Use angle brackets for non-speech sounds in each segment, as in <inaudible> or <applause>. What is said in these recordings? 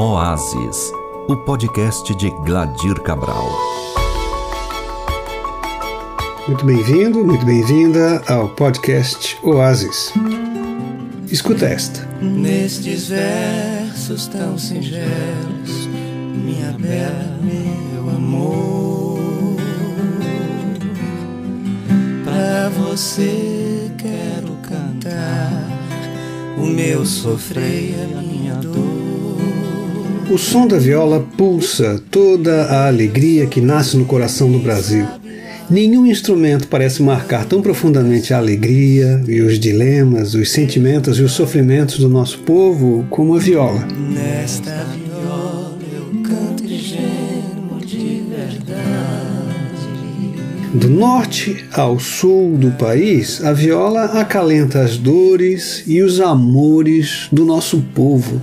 Oásis, o podcast de Gladir Cabral. Muito bem-vindo, muito bem-vinda ao podcast Oásis. Escuta esta. Nestes versos tão singelos, minha bela, meu amor, pra você quero cantar o meu sofrer O som da viola pulsa toda a alegria que nasce no coração do Brasil. Nenhum instrumento parece marcar tão profundamente a alegria e os dilemas, os sentimentos e os sofrimentos do nosso povo como a viola. Nesta viola eu canto e gemo de verdade. Do norte ao sul do país, a viola acalenta as dores e os amores do nosso povo.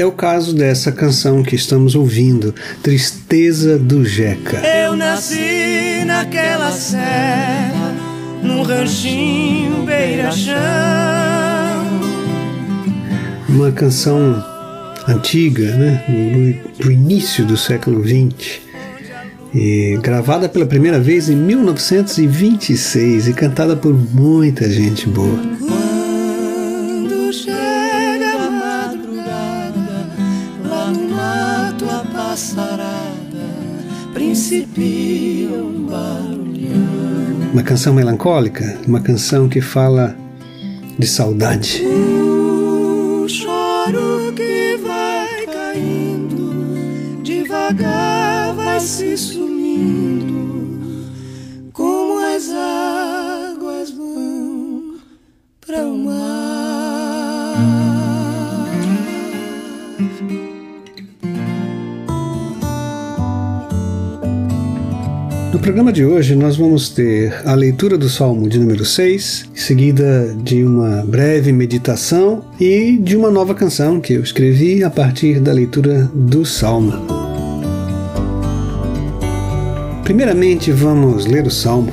É o caso dessa canção que estamos ouvindo, Tristeza do Jeca. Eu nasci naquela serra, num ranchinho beira-chão. Uma canção antiga, né, do, do início do século XX, e gravada pela primeira vez em 1926 e cantada por muita gente boa. Uma canção melancólica, uma canção que fala de saudade. O choro que vai caindo, devagar vai se sumindo, como as águas No programa de hoje, nós vamos ter a leitura do Salmo de número 6, seguida de uma breve meditação e de uma nova canção que eu escrevi a partir da leitura do Salmo. Primeiramente, vamos ler o Salmo.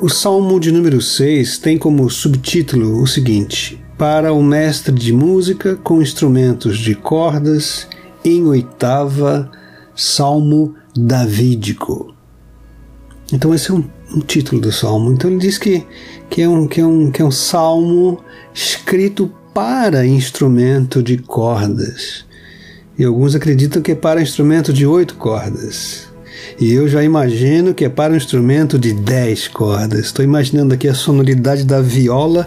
O Salmo de número 6 tem como subtítulo o seguinte: Para o mestre de música com instrumentos de cordas, em oitava, Salmo Davídico. Então, esse é um, um título do Salmo. Então, ele diz que, que, é um, que, é um, que é um salmo escrito para instrumento de cordas. E alguns acreditam que é para instrumento de oito cordas. E eu já imagino que é para um instrumento de 10 cordas. Estou imaginando aqui a sonoridade da viola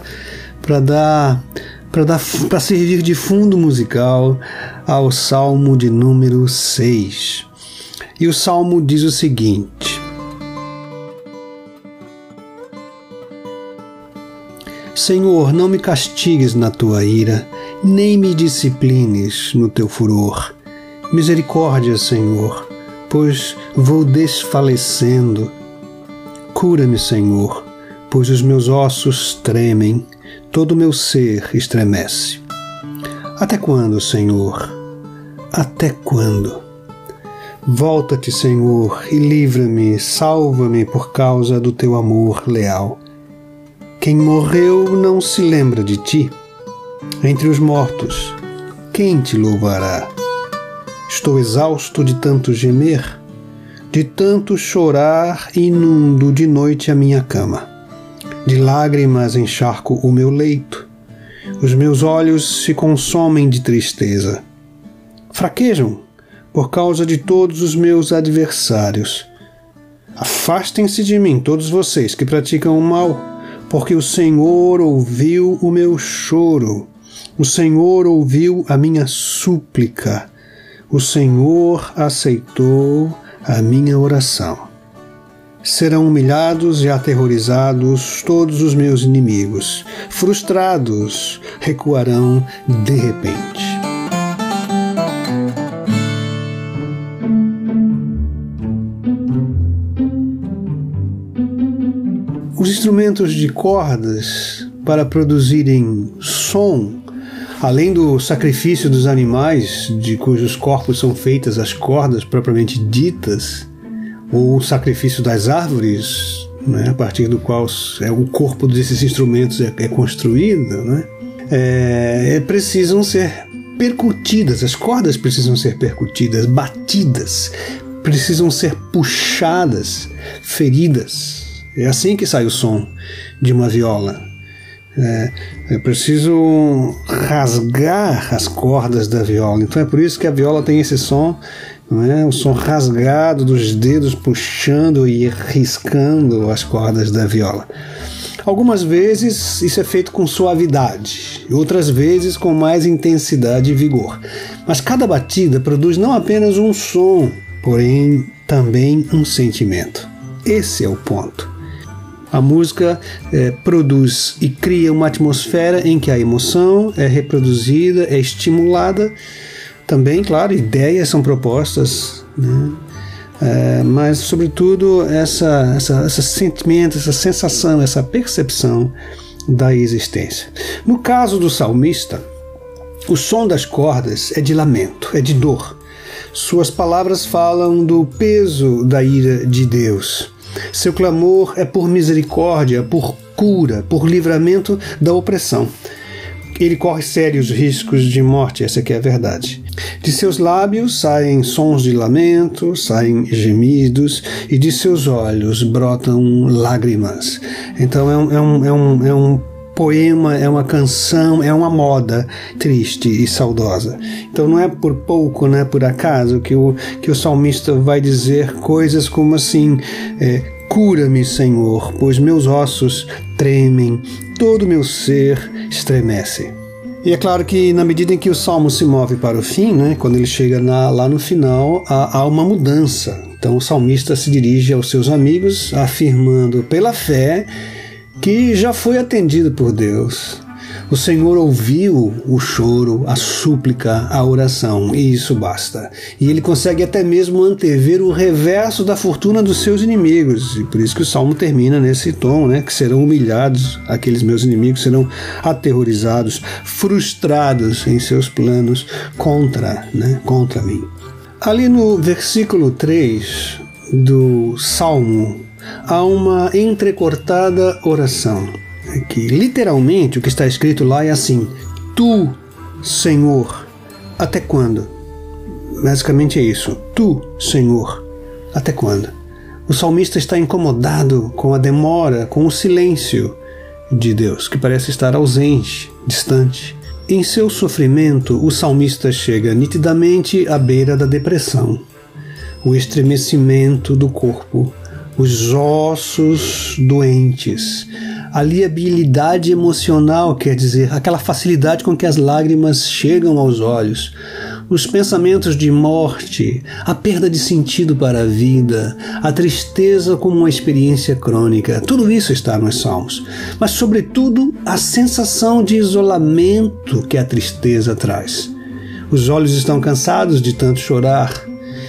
para dar para dar para servir de fundo musical ao Salmo de número 6. E o salmo diz o seguinte: Senhor, não me castigues na tua ira, nem me disciplines no teu furor. Misericórdia, Senhor, pois vou desfalecendo. Cura-me, Senhor, pois os meus ossos tremem, todo o meu ser estremece. Até quando, Senhor? Até quando? Volta-te, Senhor, e livra-me, salva-me por causa do teu amor leal. Quem morreu não se lembra de ti. Entre os mortos, quem te louvará? Estou exausto de tanto gemer, de tanto chorar, inundo de noite a minha cama. De lágrimas encharco o meu leito. Os meus olhos se consomem de tristeza. Fraquejam por causa de todos os meus adversários. Afastem-se de mim, todos vocês que praticam o mal, porque o Senhor ouviu o meu choro. O Senhor ouviu a minha súplica. O Senhor aceitou a minha oração. Serão humilhados e aterrorizados todos os meus inimigos. Frustrados, recuarão de repente. Os instrumentos de cordas para produzirem som, além do sacrifício dos animais de cujos corpos são feitas as cordas propriamente ditas, o sacrifício das árvores né, a partir do qual é, o corpo desses instrumentos é, é construído, né, é, é, precisam ser percutidas, as cordas precisam ser percutidas, batidas, precisam ser puxadas, feridas. É assim que sai o som de uma viola. É, é preciso rasgar as cordas da viola. Então é por isso que a viola tem esse som, não é? o som rasgado dos dedos puxando e riscando as cordas da viola. Algumas vezes isso é feito com suavidade, outras vezes com mais intensidade e vigor. Mas cada batida produz não apenas um som, porém também um sentimento. Esse é o ponto. A música é, produz e cria uma atmosfera em que a emoção é reproduzida, é estimulada. Também, claro, ideias são propostas, né? é, mas, sobretudo, essa, essa, esse sentimento, essa sensação, essa percepção da existência. No caso do salmista, o som das cordas é de lamento, é de dor. Suas palavras falam do peso da ira de Deus. Seu clamor é por misericórdia, por cura, por livramento da opressão. Ele corre sérios riscos de morte, essa é a verdade. De seus lábios saem sons de lamento, saem gemidos, e de seus olhos brotam lágrimas. Então é um, é um, é um, é um poema, é uma canção, é uma moda triste e saudosa. Então não é por pouco, não é por acaso que o, que o salmista vai dizer coisas como assim: é, Cura-me, Senhor, pois meus ossos tremem, todo meu ser estremece. E é claro que na medida em que o salmo se move para o fim, né, quando ele chega na, lá no final, há, há uma mudança. Então o salmista se dirige aos seus amigos, afirmando pela fé que já foi atendido por Deus. O Senhor ouviu o choro, a súplica, a oração, e isso basta. E ele consegue até mesmo antever o reverso da fortuna dos seus inimigos. E por isso que o salmo termina nesse tom, né? Que serão humilhados, aqueles meus inimigos serão aterrorizados, frustrados em seus planos contra, né? Contra mim. Ali no versículo 3 do Salmo há uma entrecortada oração. Que literalmente o que está escrito lá é assim: Tu, Senhor, até quando? Basicamente é isso. Tu, Senhor, até quando? O salmista está incomodado com a demora, com o silêncio de Deus, que parece estar ausente, distante. Em seu sofrimento, o salmista chega nitidamente à beira da depressão, o estremecimento do corpo, os ossos doentes, a liabilidade emocional, quer dizer, aquela facilidade com que as lágrimas chegam aos olhos, os pensamentos de morte, a perda de sentido para a vida, a tristeza como uma experiência crônica, tudo isso está nos Salmos. Mas, sobretudo, a sensação de isolamento que a tristeza traz. Os olhos estão cansados de tanto chorar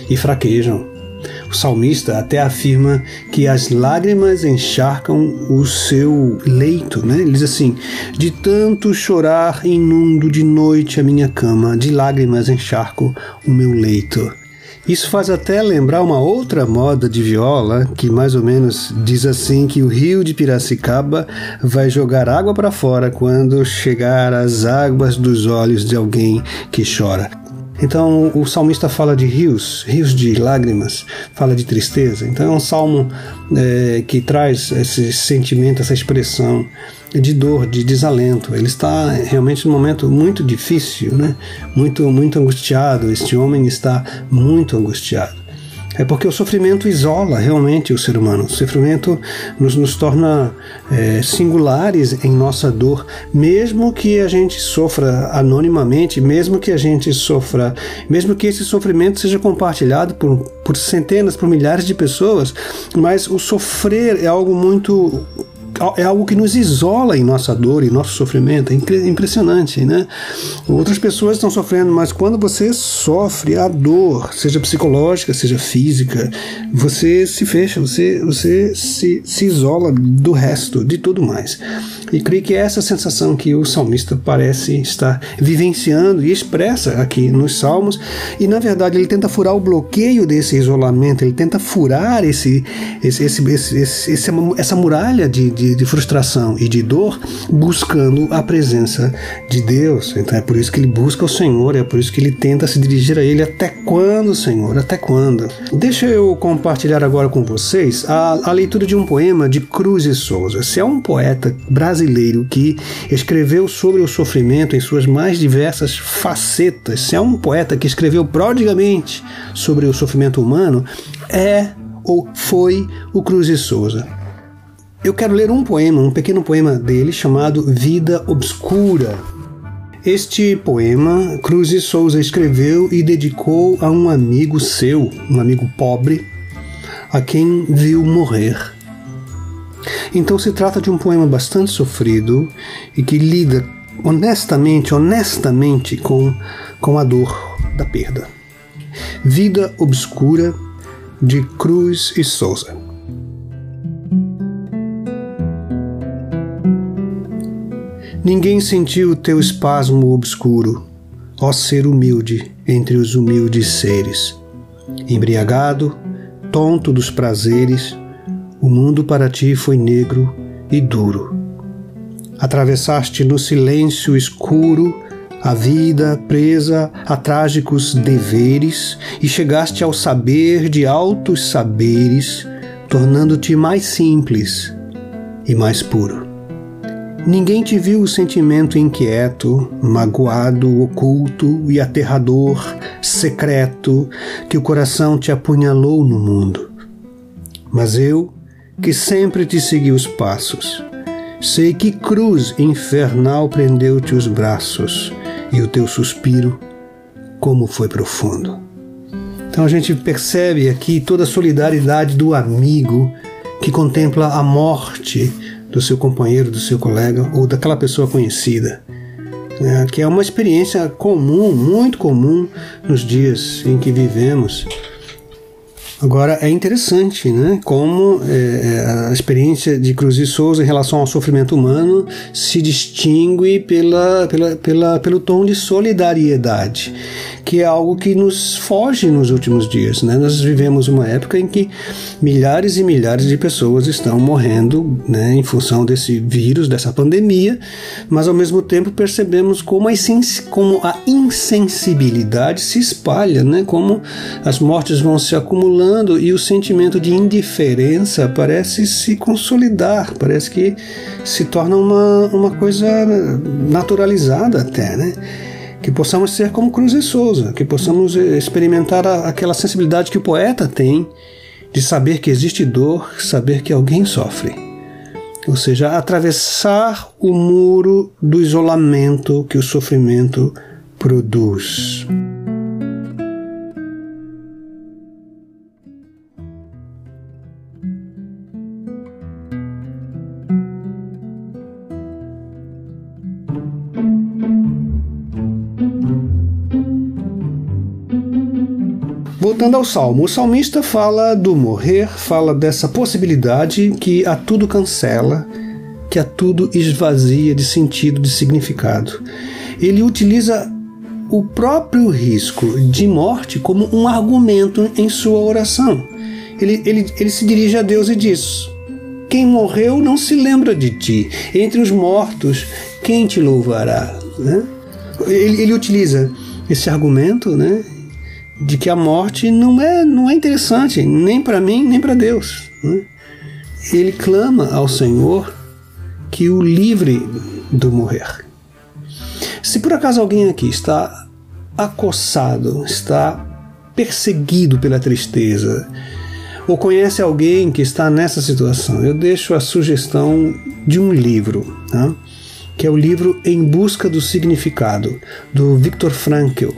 e fraquejam. O salmista até afirma que as lágrimas encharcam o seu leito, né? Ele diz assim: De tanto chorar inundo de noite a minha cama, de lágrimas encharco o meu leito. Isso faz até lembrar uma outra moda de viola que mais ou menos diz assim que o rio de Piracicaba vai jogar água para fora quando chegar as águas dos olhos de alguém que chora. Então o salmista fala de rios, rios de lágrimas, fala de tristeza. Então é um salmo é, que traz esse sentimento, essa expressão de dor, de desalento. Ele está realmente num momento muito difícil, né? muito, muito angustiado. Este homem está muito angustiado. É porque o sofrimento isola realmente o ser humano. O sofrimento nos, nos torna é, singulares em nossa dor, mesmo que a gente sofra anonimamente, mesmo que a gente sofra, mesmo que esse sofrimento seja compartilhado por, por centenas, por milhares de pessoas, mas o sofrer é algo muito é algo que nos isola em nossa dor, em nosso sofrimento. É impressionante, né? Outras pessoas estão sofrendo, mas quando você sofre a dor, seja psicológica, seja física, você se fecha, você, você se, se isola do resto, de tudo mais. E creio que é essa sensação que o salmista parece estar vivenciando e expressa aqui nos Salmos. E na verdade ele tenta furar o bloqueio desse isolamento, ele tenta furar esse, esse, esse, esse, esse essa muralha de, de, de, frustração e de dor, buscando a presença de Deus. Então é por isso que ele busca o Senhor, é por isso que ele tenta se dirigir a Ele. Até quando, Senhor? Até quando? Deixa eu compartilhar agora com vocês a, a leitura de um poema de Cruz e Souza. Se é um poeta brasileiro que escreveu sobre o sofrimento em suas mais diversas facetas, se é um poeta que escreveu prodigamente sobre o sofrimento humano, é ou foi o Cruz e Souza. Eu quero ler um poema, um pequeno poema dele chamado Vida Obscura. Este poema Cruz e Souza escreveu e dedicou a um amigo seu, um amigo pobre, a quem viu morrer. Então se trata de um poema bastante sofrido e que lida honestamente, honestamente com, com a dor da perda. Vida Obscura de Cruz e Souza. Ninguém sentiu o teu espasmo obscuro, ó ser humilde entre os humildes seres. Embriagado, tonto dos prazeres, o mundo para ti foi negro e duro. Atravessaste no silêncio escuro a vida presa a trágicos deveres e chegaste ao saber de altos saberes, tornando-te mais simples e mais puro. Ninguém te viu o sentimento inquieto, magoado, oculto e aterrador, secreto, que o coração te apunhalou no mundo. Mas eu, que sempre te segui os passos, sei que cruz infernal prendeu-te os braços e o teu suspiro, como foi profundo. Então a gente percebe aqui toda a solidariedade do amigo que contempla a morte do seu companheiro, do seu colega ou daquela pessoa conhecida, né, que é uma experiência comum, muito comum nos dias em que vivemos. Agora é interessante, né, como é, a experiência de Cruz e Souza em relação ao sofrimento humano se distingue pela, pela, pela, pelo tom de solidariedade que é algo que nos foge nos últimos dias. Né? Nós vivemos uma época em que milhares e milhares de pessoas estão morrendo né, em função desse vírus, dessa pandemia, mas ao mesmo tempo percebemos como a, como a insensibilidade se espalha, né? como as mortes vão se acumulando e o sentimento de indiferença parece se consolidar, parece que se torna uma, uma coisa naturalizada até. Né? Que possamos ser como Cruz e Souza, que possamos experimentar a, aquela sensibilidade que o poeta tem de saber que existe dor, saber que alguém sofre. Ou seja, atravessar o muro do isolamento que o sofrimento produz. Voltando ao salmo, o salmista fala do morrer, fala dessa possibilidade que a tudo cancela, que a tudo esvazia de sentido, de significado. Ele utiliza o próprio risco de morte como um argumento em sua oração. Ele, ele, ele se dirige a Deus e diz: Quem morreu não se lembra de ti. Entre os mortos, quem te louvará? Né? Ele, ele utiliza esse argumento, né? De que a morte não é, não é interessante, nem para mim, nem para Deus. Né? Ele clama ao Senhor que o livre do morrer. Se por acaso alguém aqui está acossado, está perseguido pela tristeza, ou conhece alguém que está nessa situação, eu deixo a sugestão de um livro, tá? que é o livro Em Busca do Significado, do Viktor Frankl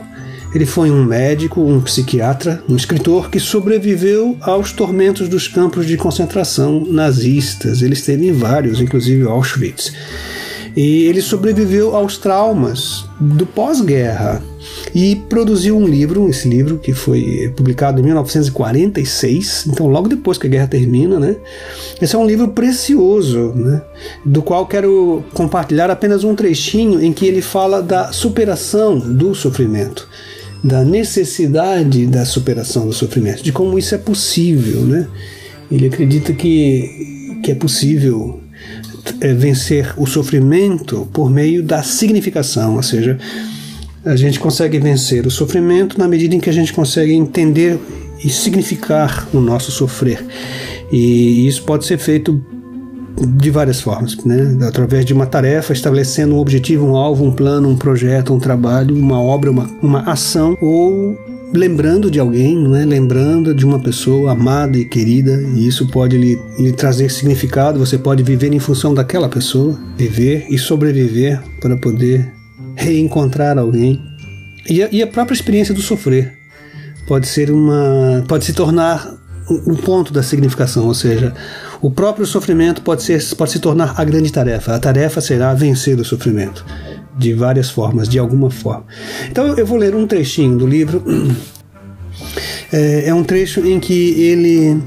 Ele foi um médico, um psiquiatra, um escritor que sobreviveu aos tormentos dos campos de concentração nazistas. Ele esteve em vários, inclusive Auschwitz. E ele sobreviveu aos traumas do pós-guerra e produziu um livro, esse livro que foi publicado em 1946, então logo depois que a guerra termina, né? Esse é um livro precioso, né? Do qual quero compartilhar apenas um trechinho em que ele fala da superação do sofrimento, da necessidade da superação do sofrimento, de como isso é possível, né? Ele acredita que, que é possível é, vencer o sofrimento por meio da significação, ou seja, a gente consegue vencer o sofrimento na medida em que a gente consegue entender e significar o nosso sofrer. E isso pode ser feito de várias formas, né? através de uma tarefa, estabelecendo um objetivo, um alvo, um plano, um projeto, um trabalho, uma obra, uma, uma ação, ou lembrando de alguém, né? lembrando de uma pessoa amada e querida, e isso pode lhe, lhe trazer significado. Você pode viver em função daquela pessoa, viver e sobreviver para poder reencontrar alguém. E a, e a própria experiência do sofrer pode ser uma, pode se tornar um ponto da significação, ou seja, o próprio sofrimento pode, ser, pode se tornar a grande tarefa. A tarefa será vencer o sofrimento de várias formas, de alguma forma. Então eu vou ler um trechinho do livro. <clears throat> É, é um trecho em que ele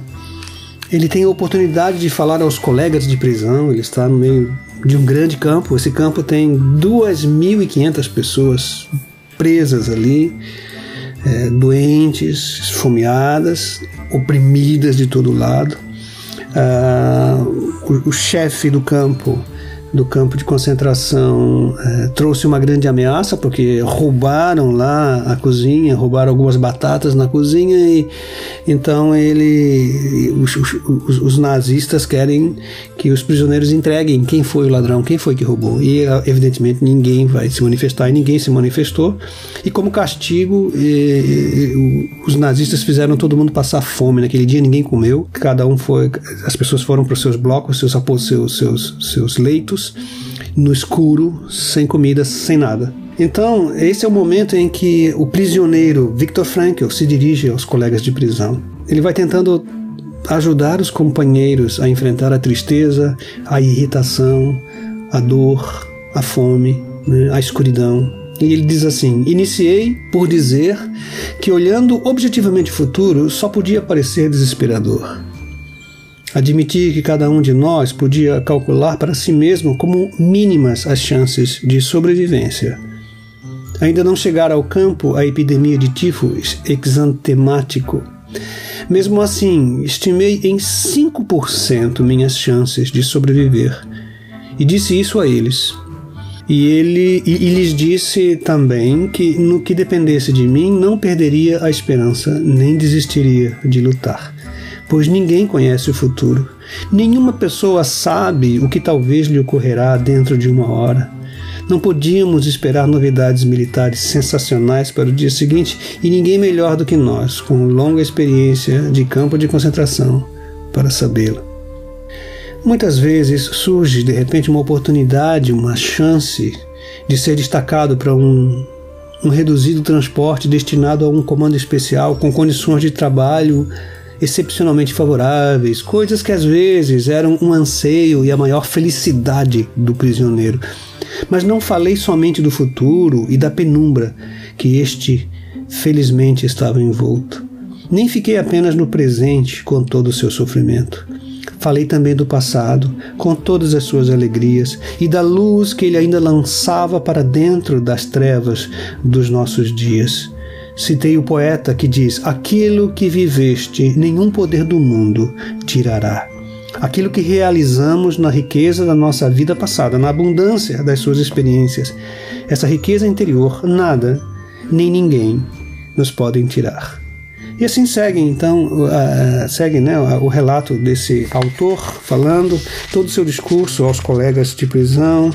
ele tem a oportunidade de falar aos colegas de prisão. Ele está no meio de um grande campo. Esse campo tem 2.500 pessoas presas ali, é, doentes, esfomeadas, oprimidas de todo lado. Ah, o, o chefe do campo do campo de concentração é, trouxe uma grande ameaça porque roubaram lá a cozinha, roubaram algumas batatas na cozinha e então ele os, os, os, nazistas querem que os prisioneiros entreguem quem foi o ladrão, quem foi que roubou. E evidentemente ninguém vai se manifestar e ninguém se manifestou. E como castigo e, e, os nazistas fizeram todo mundo passar fome. Naquele dia ninguém comeu, cada um foi as pessoas foram para os seus blocos, seus seus seus seus leitos no escuro, sem comida, sem nada. Então, esse é o momento em que o prisioneiro Viktor Frankl se dirige aos colegas de prisão. Ele vai tentando ajudar os companheiros a enfrentar a tristeza, a irritação, a dor, a fome, né, a escuridão. E ele diz assim: Iniciei por dizer que, olhando objetivamente o futuro, só podia parecer desesperador. Admitir que cada um de nós podia calcular para si mesmo como mínimas as chances de sobrevivência. Ainda não chegara ao campo a epidemia de tifo exantemático. Mesmo assim, estimei em 5% minhas chances de sobreviver. E disse isso a eles. E ele e, e lhes disse também que no que dependesse de mim não perderia a esperança nem desistiria de lutar pois ninguém conhece o futuro. Nenhuma pessoa sabe o que talvez lhe ocorrerá dentro de uma hora. Não podíamos esperar novidades militares sensacionais para o dia seguinte e ninguém melhor do que nós, com longa experiência de campo de concentração, para sabê-lo. Muitas vezes surge de repente uma oportunidade, uma chance de ser destacado para um, um reduzido transporte destinado a um comando especial com condições de trabalho excepcionalmente favoráveis, coisas que às vezes eram um anseio e a maior felicidade do prisioneiro. Mas não falei somente do futuro e da penumbra que este felizmente estava envolto. Nem fiquei apenas no presente com todo o seu sofrimento. Falei também do passado, com todas as suas alegrias, e da luz que ele ainda lançava para dentro das trevas dos nossos dias. Citei o poeta que diz: Aquilo que viveste, nenhum poder do mundo tirará. Aquilo que realizamos na riqueza da nossa vida passada, na abundância das suas experiências, essa riqueza interior, nada nem ninguém nos podem tirar. E assim segue então uh, segue né, o relato desse autor falando todo o seu discurso aos colegas de prisão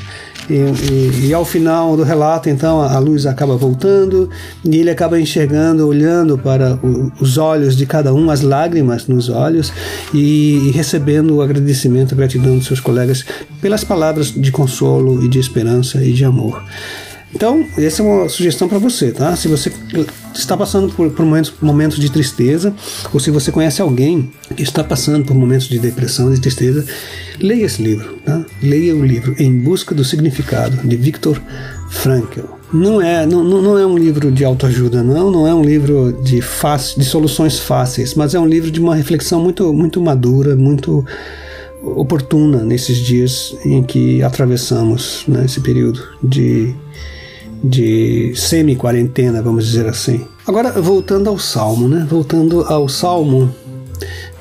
e, e, e, ao final do relato, então, a luz acaba voltando e ele acaba enxergando, olhando para o, os olhos de cada um, as lágrimas nos olhos e, e recebendo o agradecimento, a gratidão dos seus colegas pelas palavras de consolo e de esperança e de amor. Então, essa é uma sugestão para você, tá? Se você está passando por, por momentos, momentos de tristeza, ou se você conhece alguém que está passando por momentos de depressão, de tristeza, leia esse livro, tá? Leia o livro Em Busca do Significado, de Viktor Frankl. Não é, não, não é um livro de autoajuda, não, não é um livro de, fácil, de soluções fáceis, mas é um livro de uma reflexão muito, muito madura, muito oportuna nesses dias em que atravessamos né, esse período de, de semi-quarentena, vamos dizer assim. Agora, voltando ao Salmo, né? Voltando ao Salmo,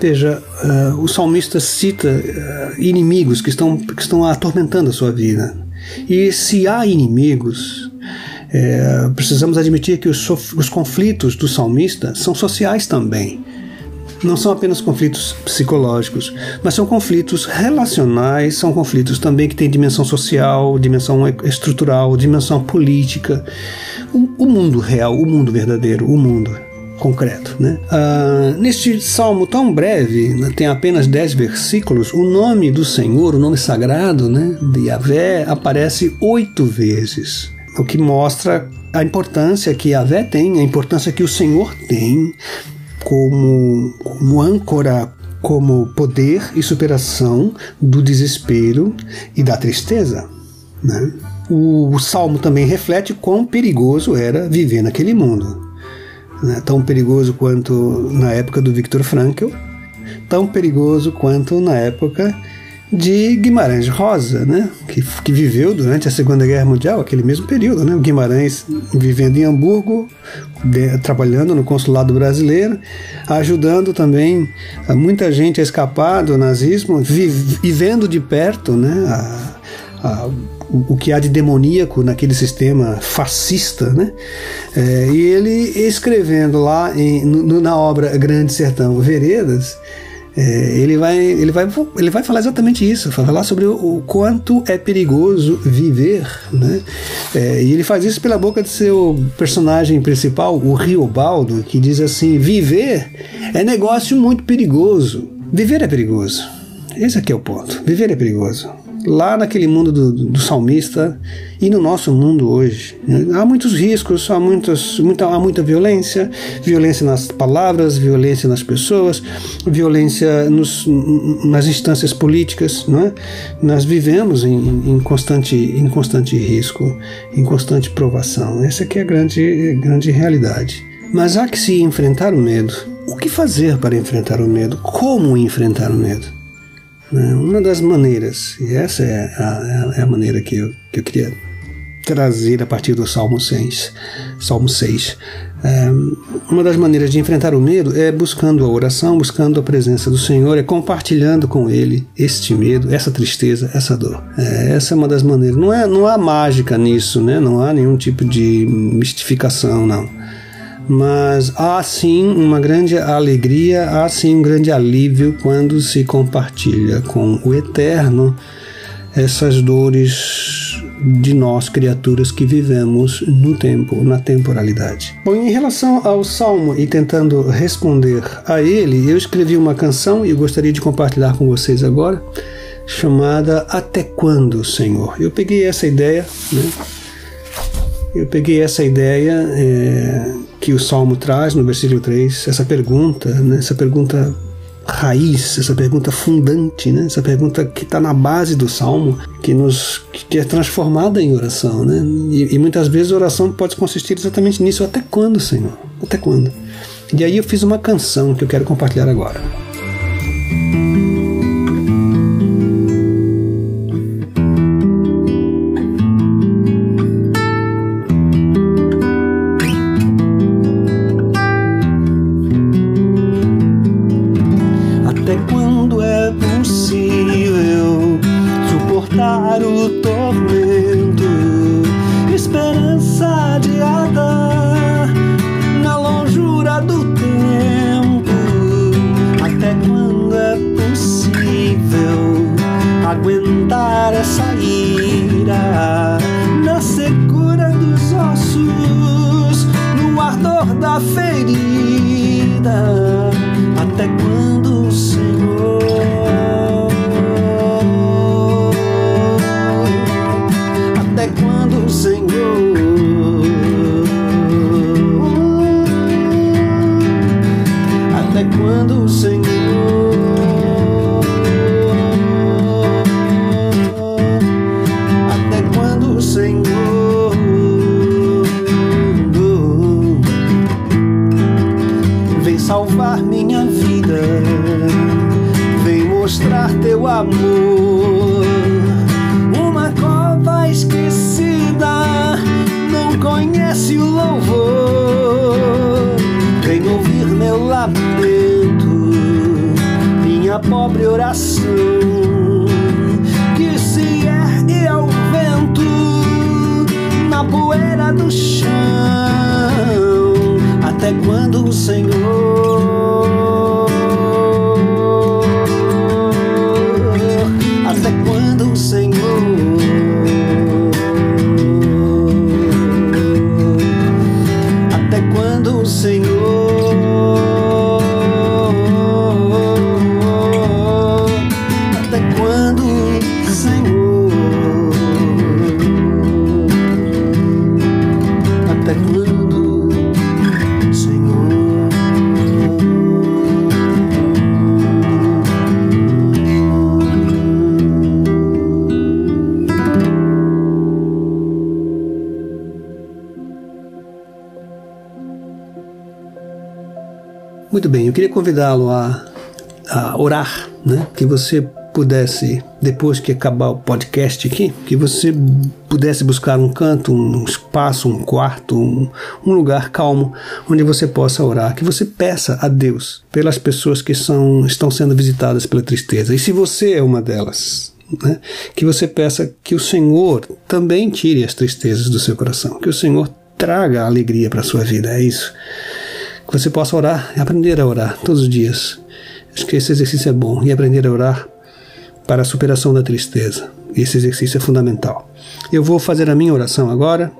veja, uh, o salmista cita uh, inimigos que estão, que estão atormentando a sua vida. E se há inimigos, é, precisamos admitir que os, os conflitos do salmista são sociais também. Não são apenas conflitos psicológicos, mas são conflitos relacionais, são conflitos também que têm dimensão social, dimensão estrutural, dimensão política. O, o mundo real, o mundo verdadeiro, o mundo concreto. Né? Ah, neste salmo tão breve, né, tem apenas dez versículos, o nome do Senhor, o nome sagrado né, de Yahvé, aparece oito vezes, o que mostra a importância que Yahvé tem, a importância que o Senhor tem como, como âncora, como poder e superação do desespero e da tristeza. Né? O, o salmo também reflete quão perigoso era viver naquele mundo né, tão perigoso quanto na época do Victor Frankl, tão perigoso quanto na época de Guimarães Rosa, né, que, que viveu durante a Segunda Guerra Mundial, aquele mesmo período, né, o Guimarães vivendo em Hamburgo, de, trabalhando no consulado brasileiro, ajudando também a muita gente a escapar do nazismo, vivendo de perto, né, a, a o que há de demoníaco naquele sistema fascista, né? É, e ele escrevendo lá em, no, na obra Grande Sertão Veredas, é, ele, vai, ele, vai, ele vai falar exatamente isso, falar sobre o, o quanto é perigoso viver. Né? É, e ele faz isso pela boca de seu personagem principal, o Riobaldo, que diz assim: viver é negócio muito perigoso. Viver é perigoso. Esse aqui é o ponto. Viver é perigoso lá naquele mundo do, do, salmista e no nosso mundo hoje. Há muitos riscos, há, muitas, muita, há muita violência, violência nas palavras, violência nas pessoas, violência nos, nas instâncias políticas. Não é? Nós vivemos em, em, constante, em constante risco, em constante provação. Essa aqui é a grande, grande realidade. Mas há que se enfrentar o medo. O que fazer para enfrentar o medo? Como enfrentar o medo? Né? Uma das maneiras, e essa é a, é a maneira que eu, que eu queria trazer a partir do Salmo 6. Salmo 6. É, uma das maneiras de enfrentar o medo é buscando a oração, buscando a presença do Senhor, é compartilhando com Ele este medo, essa tristeza, essa dor. É, essa é uma das maneiras. Não, é, não há mágica nisso, né? não há nenhum tipo de mistificação, não mas há sim uma grande alegria, há sim um grande alívio quando se compartilha com o Eterno essas dores de nós, criaturas que vivemos no tempo, na temporalidade. Bom, em relação ao Salmo e tentando responder a ele, eu escrevi uma canção e gostaria de compartilhar com vocês agora, chamada Até Quando, Senhor? Eu peguei essa ideia, né? Eu peguei essa ideia é, que o Salmo traz no versículo 3, essa pergunta, né, essa pergunta raiz, essa pergunta fundante, né, essa pergunta que está na base do Salmo, que nos que é transformada em oração. Né, e, e muitas vezes a oração pode consistir exatamente nisso. Até quando, Senhor? Até quando? E aí eu fiz uma canção que eu quero compartilhar agora. quando seu convidá-lo a, a orar, né? Que você pudesse, depois que acabar o podcast aqui, que você pudesse buscar um canto, um espaço, um quarto, um, um lugar calmo onde você possa orar, que você peça a Deus pelas pessoas que são, estão sendo visitadas pela tristeza. E se você é uma delas, né? que você peça que o Senhor também tire as tristezas do seu coração, que o Senhor traga alegria para a sua vida. É isso que você possa orar e aprender a orar todos os dias. Acho que esse exercício é bom e aprender a orar para a superação da tristeza. Esse exercício é fundamental. Eu vou fazer a minha oração agora,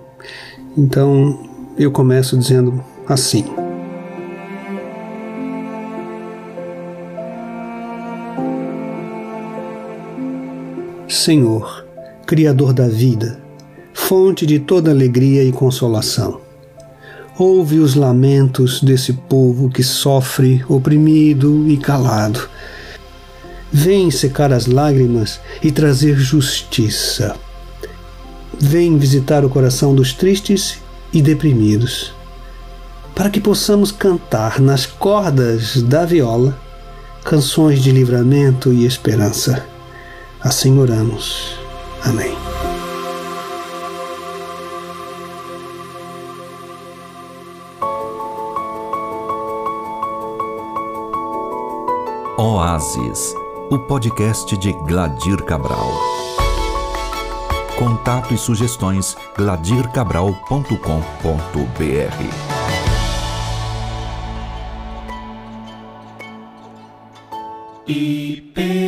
então eu começo dizendo assim. Senhor, Criador da vida, fonte de toda alegria e consolação ouve os lamentos desse povo que sofre, oprimido e calado. Vem secar as lágrimas e trazer justiça. Vem visitar o coração dos tristes e deprimidos, para que possamos cantar nas cordas da viola canções de livramento e esperança. Assim oramos. Amém. Oásis, o podcast de Gladir Cabral. Contato e sugestões gladircabral.com.br IPB